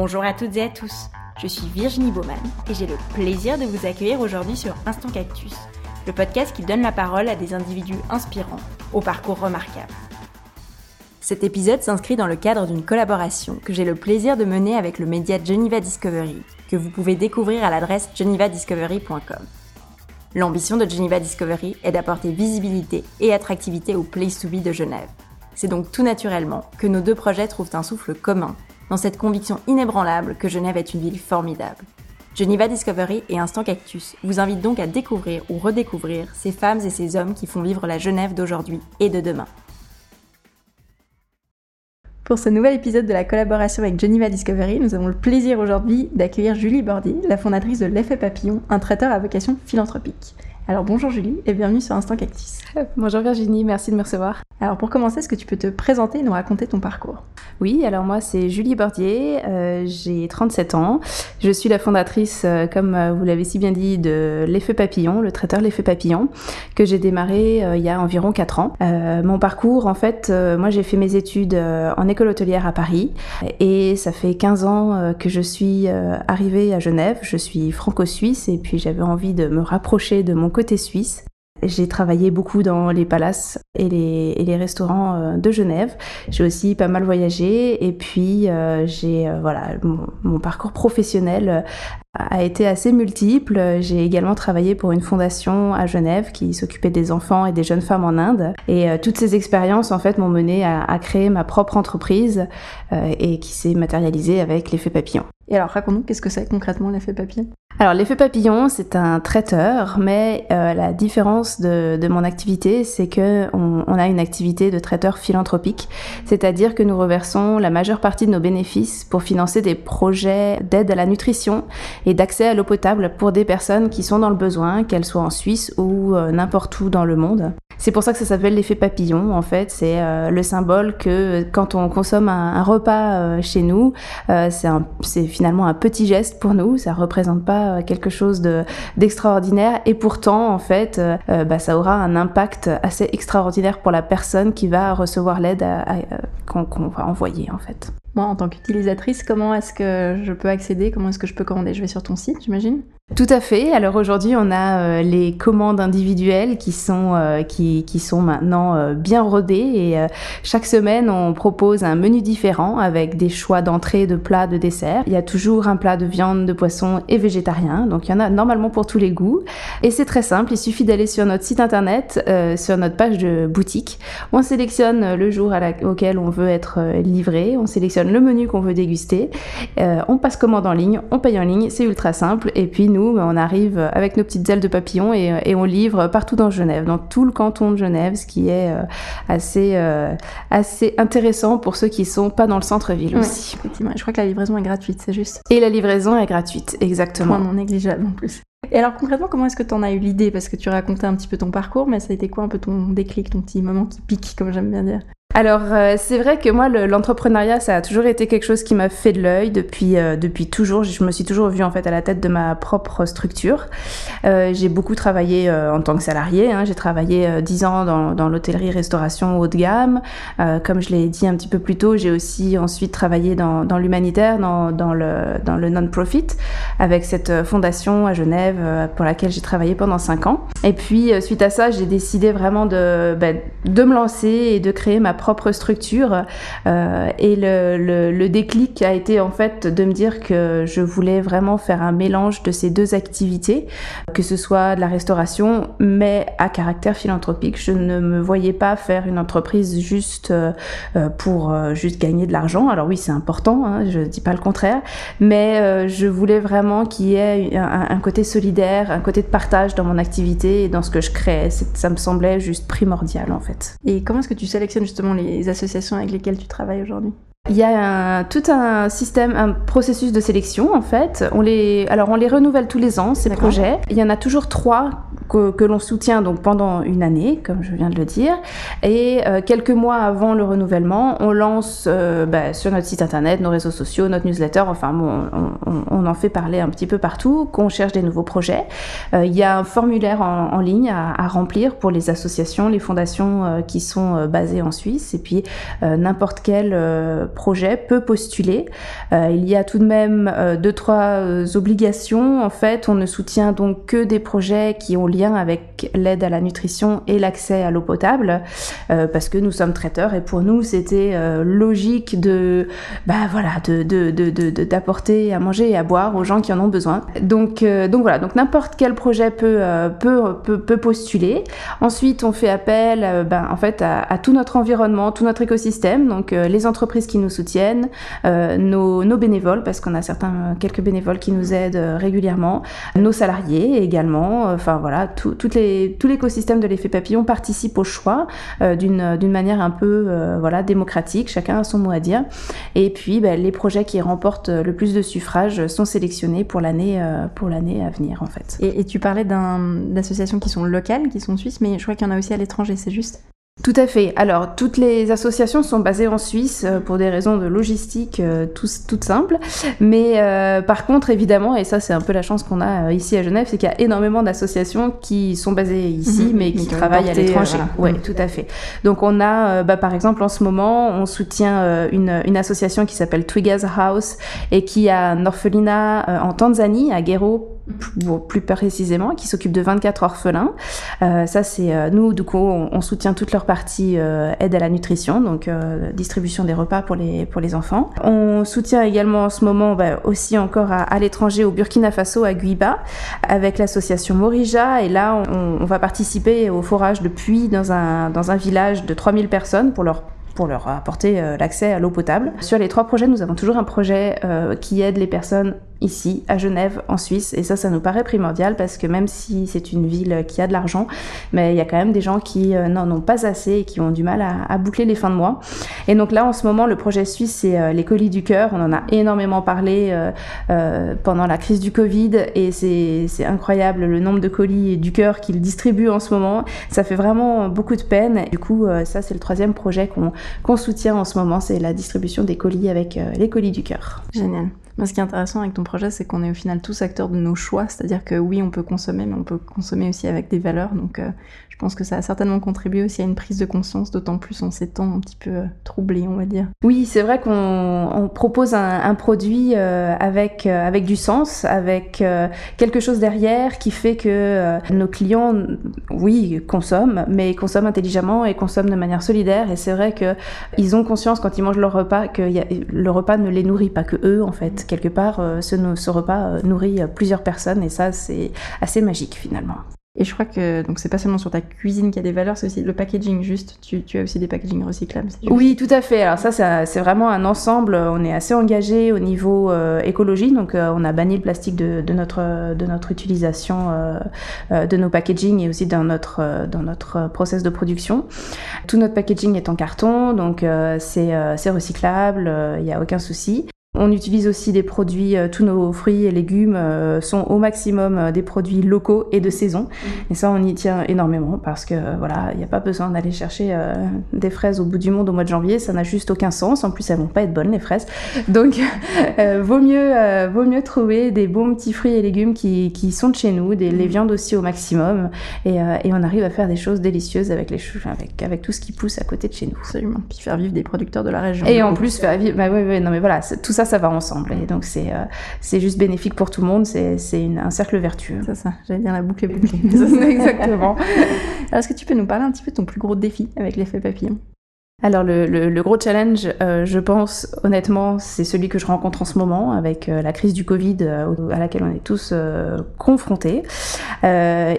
Bonjour à toutes et à tous, je suis Virginie Baumann et j'ai le plaisir de vous accueillir aujourd'hui sur Instant Cactus, le podcast qui donne la parole à des individus inspirants, au parcours remarquable. Cet épisode s'inscrit dans le cadre d'une collaboration que j'ai le plaisir de mener avec le média Geneva Discovery, que vous pouvez découvrir à l'adresse genevadiscovery.com. L'ambition de Geneva Discovery est d'apporter visibilité et attractivité au Place to Be de Genève. C'est donc tout naturellement que nos deux projets trouvent un souffle commun dans cette conviction inébranlable que Genève est une ville formidable. Geneva Discovery et Instant Cactus vous invitent donc à découvrir ou redécouvrir ces femmes et ces hommes qui font vivre la Genève d'aujourd'hui et de demain. Pour ce nouvel épisode de la collaboration avec Geneva Discovery, nous avons le plaisir aujourd'hui d'accueillir Julie Bordy, la fondatrice de l'effet papillon, un traiteur à vocation philanthropique. Alors bonjour Julie et bienvenue sur Instant Cactus. Bonjour Virginie, merci de me recevoir. Alors pour commencer, est-ce que tu peux te présenter et nous raconter ton parcours? Oui, alors moi c'est Julie Bordier, euh, j'ai 37 ans. Je suis la fondatrice, euh, comme euh, vous l'avez si bien dit, de l'effet papillon, le traiteur l'effet papillon, que j'ai démarré il y a environ 4 ans. mon parcours, en fait, moi j'ai fait mes études en école hôtelière à Paris et ça fait 15 ans que je suis arrivée à Genève. Je suis franco-suisse et puis j'avais envie de me rapprocher de mon côté suisse. J'ai travaillé beaucoup dans les palaces et les, restaurants euh, de Genève. J'ai aussi pas mal voyagé et puis euh, j'ai euh, voilà mon, mon, parcours professionnel a été assez multiple. J'ai également travaillé pour une fondation à Genève qui s'occupait des enfants et des jeunes femmes en Inde. Et toutes ces expériences en fait m'ont mené à, à, créer ma propre entreprise et qui s'est matérialisée avec l'effet papillon. Et alors raconte-nous qu'est-ce que c'est concrètement l'effet papillon? Alors l'effet papillon, c'est un traiteur, mais euh, la différence de, de, mon activité, c'est que on, on, a une activité de traiteur philanthropique, c'est-à-dire que nous reversons la majeure partie de nos bénéfices pour financer des projets d'aide à la nutrition et d'accès à l'eau potable pour des personnes qui sont dans le besoin, qu'elles soient en Suisse ou euh, n'importe où dans le monde. C'est pour ça que ça s'appelle l'effet papillon. En fait, c'est euh, le symbole que quand on consomme un, repas euh, chez nous, euh, c'est finalement un petit geste pour nous. Ça représente pas quelque chose de d'extraordinaire et pourtant, en fait, bah, ça aura un impact assez extraordinaire pour la personne qui va recevoir l'aide qu'on va envoyer, en fait. Moi, en tant qu'utilisatrice, comment est-ce que je peux accéder? Comment est-ce que je peux commander? Je vais sur ton site, j'imagine? Tout à fait. Alors aujourd'hui, on a euh, les commandes individuelles qui sont euh, qui, sont maintenant euh, bien rodées et chaque semaine, on propose un menu différent avec des choix d'entrée, de plats, de desserts. Il y a toujours un plat de viande, de poisson et végétarien. Donc il y en a normalement pour tous les goûts et c'est très simple. Il suffit d'aller sur notre site internet, sur notre page de boutique. On sélectionne le jour auquel on veut être livré. On sélectionne le menu qu'on veut déguster. on passe commande en ligne, on paye en ligne. C'est ultra simple et puis nous on arrive avec nos petites ailes de papillon et, on livre partout dans Genève, dans tout le canton de Genève, ce qui est euh, assez, euh, assez intéressant pour ceux qui sont pas dans le centre-ville aussi. Effectivement, je crois que la livraison est gratuite, c'est juste. Et la livraison est gratuite, exactement. Point non négligeable en plus. Et alors concrètement, comment est-ce que tu en as eu l'idée? Parce que tu racontais un petit peu ton parcours, mais ça a été quoi un peu ton déclic, ton petit moment qui pique, comme j'aime bien dire? Alors euh, c'est vrai que moi l'entrepreneuriat ça a toujours été quelque chose qui m'a fait de l'œil depuis euh, depuis toujours. Je me suis toujours vue en fait à la tête de ma propre structure. Euh, j'ai beaucoup travaillé en tant que salarié. Hein. J'ai travaillé dix ans dans, dans l'hôtellerie-restauration haut de gamme. comme je l'ai dit un petit peu plus tôt, j'ai aussi ensuite travaillé dans, l'humanitaire, dans, le dans le non-profit, avec cette fondation à Genève pour laquelle j'ai travaillé pendant cinq ans. Et puis suite à ça, j'ai décidé vraiment de ben, de me lancer et de créer ma propre propre structure. Euh, et le, le, déclic a été en fait de me dire que je voulais vraiment faire un mélange de ces deux activités, que ce soit de la restauration, mais à caractère philanthropique. Je ne me voyais pas faire une entreprise juste euh, pour euh, juste gagner de l'argent. Alors oui, c'est important, hein, je dis pas le contraire, mais je voulais vraiment qu'il y ait un, un, côté solidaire, un côté de partage dans mon activité et dans ce que je crée. Ça me semblait juste primordial en fait. Et comment est-ce que tu sélectionnes justement les associations avec lesquelles tu travailles aujourd'hui? Il y a tout un système, un processus de sélection en fait. On les, alors on les renouvelle tous les ans ces projets. Il y en a toujours trois que, l'on soutient donc pendant une année, comme je viens de le dire. Et quelques mois avant le renouvellement, on lance bah, sur notre site internet, nos réseaux sociaux, notre newsletter, enfin bon, on, en fait parler un petit peu partout, qu'on cherche des nouveaux projets. Il y a un formulaire en, ligne à, à, remplir pour les associations, les fondations qui sont basées en Suisse. Et puis n'importe quel projet peut postuler. il y a tout de même deux, trois obligations. En fait, on ne soutient donc que des projets qui ont lien avec l'aide à la nutrition et l'accès à l'eau potable, euh, parce que nous sommes traiteurs et pour nous c'était euh, logique de, bah voilà, de, d'apporter à manger et à boire aux gens qui en ont besoin. Donc, euh, donc voilà, donc n'importe quel projet peut, peut, peut, postuler. Ensuite, on fait appel, ben, en fait, à, tout notre environnement, tout notre écosystème, donc les entreprises qui nous soutiennent, nos, nos bénévoles, parce qu'on a certains quelques bénévoles qui nous aident régulièrement, nos salariés également, enfin voilà, tout, les, tout l'écosystème de l'effet papillon participe au choix euh, d'une, d'une manière un peu euh, voilà, démocratique, chacun a son mot à dire. Et puis ben, les projets qui remportent le plus de suffrages sont sélectionnés pour l'année, euh, pour l'année à venir en fait. Et, tu parlais d'associations qui sont locales, qui sont suisses, mais je crois qu'il y en a aussi à l'étranger, c'est juste? Tout à fait. Alors, toutes les associations sont basées en Suisse euh, pour des raisons de logistique euh, toutes simples. Mais euh, par contre, évidemment, et ça c'est un peu la chance qu'on a ici à Genève, c'est qu'il y a énormément d'associations qui sont basées ici, mhm. mais qui, travaillent à l'étranger. Oui, tout à fait. Donc on a, bah, par exemple, en ce moment, on soutient une, une, association qui s'appelle Twigas House et qui a un orphelinat en Tanzanie, à Gero, plus précisément, qui s'occupe de 24 orphelins. Ça, c'est nous, du coup, on, soutient toute leur partie euh, aide à la nutrition, donc distribution des repas pour les, pour les enfants. On soutient également en ce moment bah, aussi encore à, l'étranger, au Burkina Faso, à Guiba, avec l'association Morija. Et là, on, va participer au forage de puits dans un, dans un village de 3000 personnes pour leur pour leur apporter l'accès à l'eau potable. Sur les trois projets, nous avons toujours un projet qui aide les personnes ici, à Genève, en Suisse. Et ça, ça nous paraît primordial parce que même si c'est une ville qui a de l'argent, mais il y a quand même des gens qui euh, n'en ont pas assez et qui ont du mal à, boucler les fins de mois. Et donc là, en ce moment, le projet suisse, c'est euh, les colis du cœur. On en a énormément parlé euh, pendant la crise du Covid et c'est incroyable le nombre de colis du cœur qu'ils distribuent en ce moment. Ça fait vraiment beaucoup de peine. Du coup, ça, c'est le troisième projet qu'on soutient en ce moment, c'est la distribution des colis avec les colis du cœur. Génial ce qui est intéressant avec ton projet, c'est qu'on est au final tous acteurs de nos choix. C'est-à-dire que oui, on peut consommer, mais on peut consommer aussi avec des valeurs. Donc, euh, je pense que ça a certainement contribué aussi à une prise de conscience, d'autant plus en ces temps un petit peu euh, troublés, on va dire. Oui, c'est vrai qu'on propose un, produit euh, avec, avec du sens, avec quelque chose derrière qui fait que nos clients, oui, consomment, mais consomment intelligemment et consomment de manière solidaire. Et c'est vrai qu'ils ont conscience quand ils mangent leur repas que le repas ne les nourrit pas que eux, en fait quelque part, euh, ce, repas euh, nourrit plusieurs personnes et ça, c'est assez magique finalement. Et je crois que donc c'est pas seulement sur ta cuisine qu'il y a des valeurs, c'est aussi le packaging juste. Tu, as aussi des packaging recyclables. Oui, tout à fait. Alors ça, c'est vraiment un ensemble. On est assez engagé au niveau euh, écologie, donc on a banni le plastique de, notre de notre utilisation de nos packaging et aussi dans notre dans notre process de production. Tout notre packaging est en carton, donc c'est recyclable. Il n'y a aucun souci. On utilise aussi des produits, euh, tous nos fruits et légumes euh, sont au maximum euh, des produits locaux et de saison. Mm. Et ça, on y tient énormément parce que voilà, il n'y a pas besoin d'aller chercher des fraises au bout du monde au mois de janvier, ça n'a juste aucun sens. En plus, elles vont pas être bonnes les fraises. Donc, vaut mieux, vaut mieux trouver des bons petits fruits et légumes qui, qui sont de chez nous, des, les mm. viandes aussi au maximum, et, et, on arrive à faire des choses délicieuses avec les avec avec tout ce qui pousse à côté de chez nous. Absolument. Puis faire vivre des producteurs de la région. Et en plus faire vivre, bah oui, oui, non mais voilà, tout ça ça va ensemble. Et donc, c'est euh, c'est juste bénéfique pour tout le monde. C'est un cercle vertueux. C'est ça. J'allais dire la boucle est bouclée. Exactement. Alors, est-ce que tu peux nous parler un petit peu de ton plus gros défi avec l'effet papillon? Alors le, le, gros challenge, euh, je pense honnêtement, c'est celui que je rencontre en ce moment avec euh, la crise du Covid euh, à laquelle on est tous confrontés.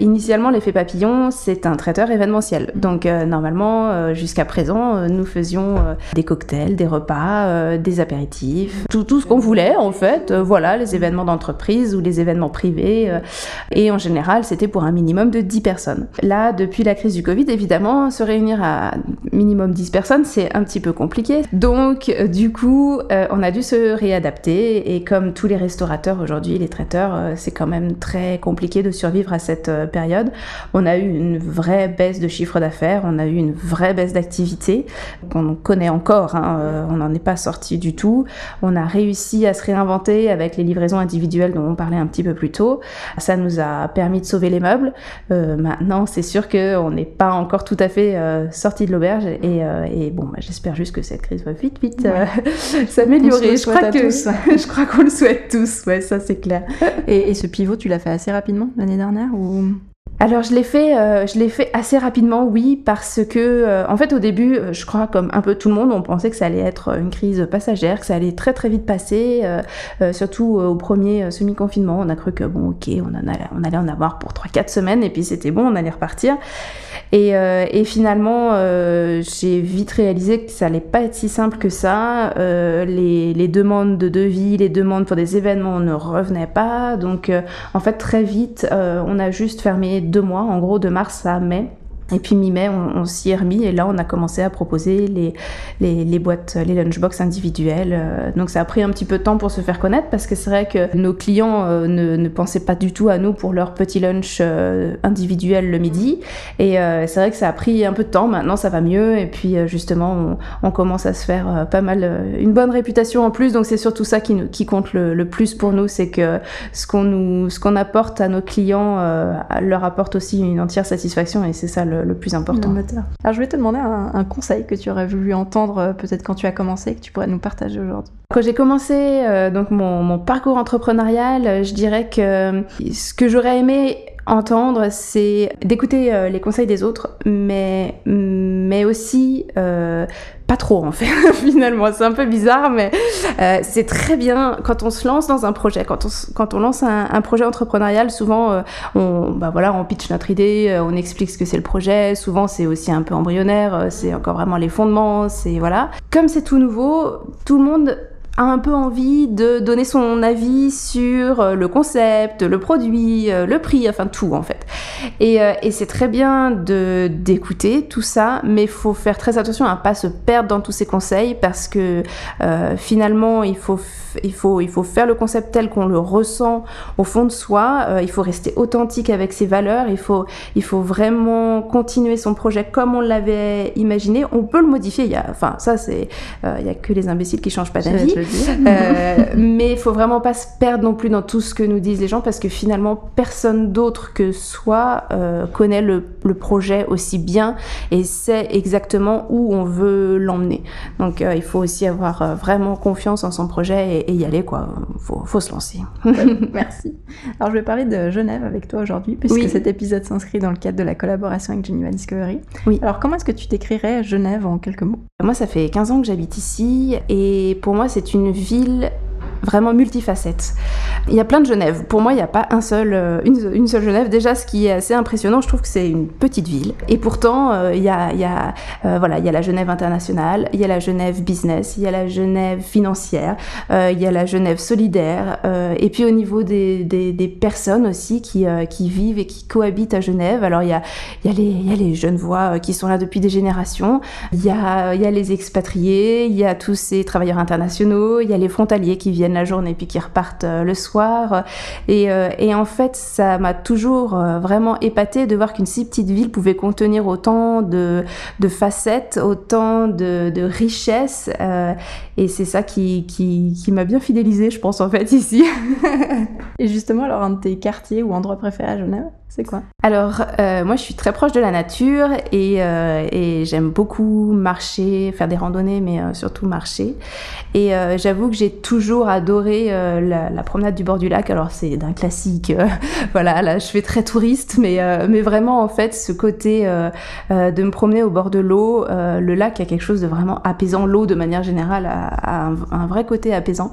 initialement, l'effet papillon, c'est un traiteur événementiel. Donc normalement, jusqu'à présent, nous faisions des cocktails, des repas, des apéritifs, tout, tout ce qu'on voulait en fait. voilà, les événements d'entreprise ou les événements privés. et en général, c'était pour un minimum de 10 personnes. Là, depuis la crise du Covid, évidemment, se réunir à minimum 10 personnes, c'est un petit peu compliqué. Donc, du coup, on a dû se réadapter. Et comme tous les restaurateurs aujourd'hui, les traiteurs, c'est quand même très compliqué de survivre à cette période. On a eu une vraie baisse de chiffre d'affaires, on a eu une vraie baisse d'activité qu'on connaît encore. Hein, on n'en est pas sorti du tout. On a réussi à se réinventer avec les livraisons individuelles dont on parlait un petit peu plus tôt. Ça nous a permis de sauver les meubles. Euh, maintenant, c'est sûr qu'on n'est pas encore tout à fait euh, sorti de l'auberge et, euh, bon, bah, j'espère juste que cette crise va vite, vite s'améliorer. Je crois que je crois qu'on le souhaite tous. Ouais, ça c'est clair. Et, et, ce pivot, tu l'as fait assez rapidement l'année dernière ou? Alors je l'ai fait, euh, je l'ai fait assez rapidement, oui, parce que euh, en fait au début, euh, je crois comme un peu tout le monde, on pensait que ça allait être une crise passagère, que ça allait très très vite passer, surtout au premier semi-confinement, on a cru que bon ok, on allait, en avoir pour 3-4 semaines et puis c'était bon, on allait repartir. Et, et finalement, j'ai vite réalisé que ça allait pas être si simple que ça. Les, les, demandes de devis, les demandes pour des événements ne revenaient pas, donc en fait très vite, on a juste fermé deux mois, en gros de mars à mai. Et puis mi-mai, on, s'y est remis et là, on a commencé à proposer les, les, boîtes, les lunchbox individuelles. Euh, donc ça a pris un petit peu de temps pour se faire connaître parce que c'est vrai que nos clients euh, ne, ne, pensaient pas du tout à nous pour leur petit lunch euh, individuel le midi. Et c'est vrai que ça a pris un peu de temps. Maintenant, ça va mieux. Et puis justement, on, commence à se faire pas mal, une bonne réputation en plus. Donc c'est surtout ça qui, qui compte le, plus pour nous, c'est que ce qu'on nous, ce qu'on apporte à nos clients leur apporte aussi une entière satisfaction. Et c'est ça le le, plus important. Alors je vais te demander un, conseil que tu aurais voulu entendre euh, peut-être quand tu as commencé, que tu pourrais nous partager aujourd'hui. Quand j'ai commencé euh, donc mon, mon, parcours entrepreneurial, euh, je dirais que ce que j'aurais aimé entendre, c'est d'écouter euh, les conseils des autres, mais, mais aussi euh, pas trop en fait, finalement. C'est un peu bizarre, mais euh, c'est très bien quand on se lance dans un projet, quand on, quand on lance un, un projet entrepreneurial, souvent on, bah voilà, on pitch notre idée, on explique ce que c'est le projet, souvent c'est aussi un peu embryonnaire, c'est encore vraiment les fondements, c'est voilà. Comme c'est tout nouveau, tout le monde a un peu envie de donner son avis sur euh, le concept, le produit, euh, le prix, enfin tout en fait. Et, euh, et c'est très bien de d'écouter tout ça, mais il faut faire très attention à ne pas se perdre dans tous ces conseils parce que finalement il faut, il, faut, il faut faire le concept tel qu'on le ressent au fond de soi, il faut rester authentique avec ses valeurs, il faut, il faut vraiment continuer son projet comme on l'avait imaginé. On peut le modifier, il y a, enfin ça c'est, il n'y a que les imbéciles qui changent pas d'avis. Euh, mais il faut vraiment pas se perdre non plus dans tout ce que nous disent les gens parce que finalement personne d'autre que soi euh, connaît le, projet aussi bien et sait exactement où on veut l'emmener. Donc euh, il faut aussi avoir vraiment confiance en son projet et, y aller quoi. Faut, faut se lancer. Merci. Alors je vais parler de Genève avec toi aujourd'hui puisque cet épisode s'inscrit dans le cadre de la collaboration avec Geneva Discovery. Oui. Alors comment est-ce que tu décrirais Genève en quelques mots? Moi ça fait 15 ans que j'habite ici et pour moi c'est une ville vraiment multifacette. Il y a plein de Genève. Pour moi, il n'y a pas un seul, euh, une, seule Genève. Déjà, ce qui est assez impressionnant, je trouve que c'est une petite ville. Et pourtant, euh, il y a, il y a euh, voilà, il y a la Genève internationale, il y a la Genève business, il y a la Genève financière, il y a la Genève solidaire. et puis au niveau des, des, des personnes aussi qui, qui vivent et qui cohabitent à Genève. Alors il y a, il y a les, il y a les jeunes voix qui sont là depuis des générations. Il y a, il y a les expatriés, il y a tous ces travailleurs internationaux, il y a les frontaliers qui viennent la journée puis qui repartent euh, le soir. Et, euh, et en fait, ça m'a toujours euh, vraiment épaté de voir qu'une si petite ville pouvait contenir autant de, de facettes, autant de, de richesses. et c'est ça qui, qui, qui m'a bien fidélisé, je pense, en fait, ici. et justement, alors, un de tes quartiers ou endroits préférés à Genève? C'est quoi Alors, euh, moi, je suis très proche de la nature et, euh, j'aime beaucoup marcher, faire des randonnées, mais euh, surtout marcher. Et j'avoue que j'ai toujours adoré la, promenade du bord du lac. Alors, c'est d'un classique. voilà, là, je fais très touriste, mais, mais vraiment, en fait, ce côté de me promener au bord de l'eau, le lac a quelque chose de vraiment apaisant. L'eau, de manière générale, a, un, un, vrai côté apaisant.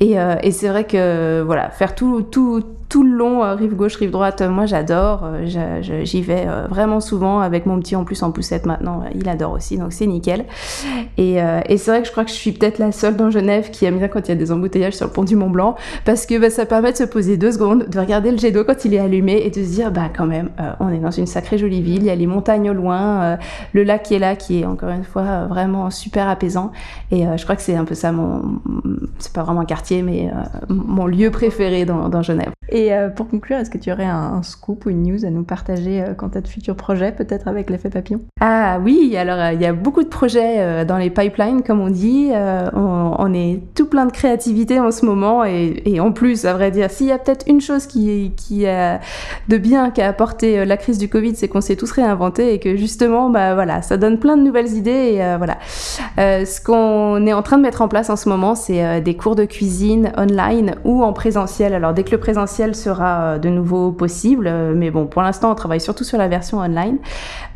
Et, et c'est vrai que, voilà, faire tout, tout, tout le long, rive gauche, rive droite, moi, j'adore j'adore. J'y vais vraiment souvent avec mon petit en plus en poussette maintenant. Il adore aussi, donc c'est nickel. Et, c'est vrai que je crois que je suis peut-être la seule dans Genève qui aime bien quand il y a des embouteillages sur le pont du Mont Blanc parce que bah, ça permet de se poser deux secondes, de regarder le jet d'eau quand il est allumé et de se dire, bah quand même, on est dans une sacrée jolie ville. Il y a les montagnes au loin, le lac qui est là, qui est encore une fois vraiment super apaisant. Et je crois que c'est un peu ça mon, c'est pas vraiment un quartier, mais mon lieu préféré dans, Genève. Et euh, pour conclure, est-ce que tu aurais un, scoop ou une news à nous partager euh, quant à de futurs projets, peut-être avec l'effet papillon Ah oui, alors euh, il y a beaucoup de projets dans les pipelines, comme on dit. On, est tout plein de créativité en ce moment, et, en plus, à vrai dire, s'il y a peut-être une chose qui, a de bien qu'a apporté la crise du Covid, c'est qu'on s'est tous réinventés et que justement, bah voilà, ça donne plein de nouvelles idées. Et voilà, ce qu'on est en train de mettre en place en ce moment, c'est des cours de cuisine online ou en présentiel. Alors dès que le présentiel sera euh, de nouveau possible, euh, mais bon, pour l'instant, on travaille surtout sur la version online,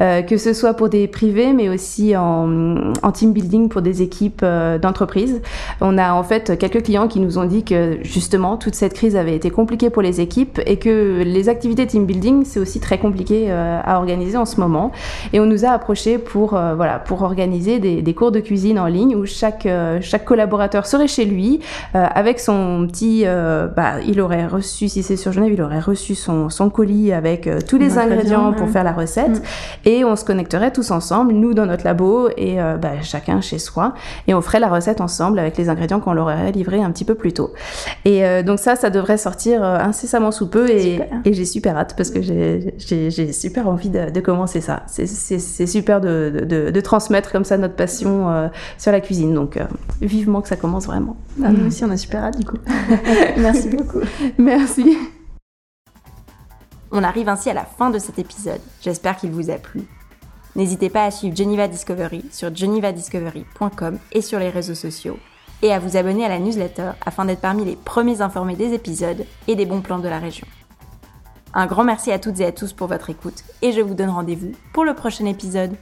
euh, que ce soit pour des privés, mais aussi en, team building pour des équipes d'entreprise. On a en fait quelques clients qui nous ont dit que justement toute cette crise avait été compliquée pour les équipes et que les activités team building c'est aussi très compliqué à organiser en ce moment. Et on nous a approché pour voilà pour organiser des, des, cours de cuisine en ligne où chaque chaque collaborateur serait chez lui avec son petit bah, il aurait reçu, si c'est sur Genève, il aurait reçu son, son colis avec euh, tous les ingrédients pour faire la recette. Mm. Et on se connecterait tous ensemble, nous dans notre labo et euh, bah, chacun chez soi. Et on ferait la recette ensemble avec les ingrédients qu'on leur aurait livrés un petit peu plus tôt. Et euh, donc ça, ça devrait sortir incessamment sous peu. Et, et j'ai super hâte parce que j'ai super envie de, de commencer ça. C'est super de, de, de, transmettre comme ça notre passion sur la cuisine. Donc vivement que ça commence vraiment. Ah, nous aussi, on a super hâte du coup. Merci beaucoup. Merci. On arrive ainsi à la fin de cet épisode. J'espère qu'il vous a plu. N'hésitez pas à suivre Geneva Discovery sur genevadiscovery.com et sur les réseaux sociaux et à vous abonner à la newsletter afin d'être parmi les premiers informés des épisodes et des bons plans de la région. Un grand merci à toutes et à tous pour votre écoute et je vous donne rendez-vous pour le prochain épisode.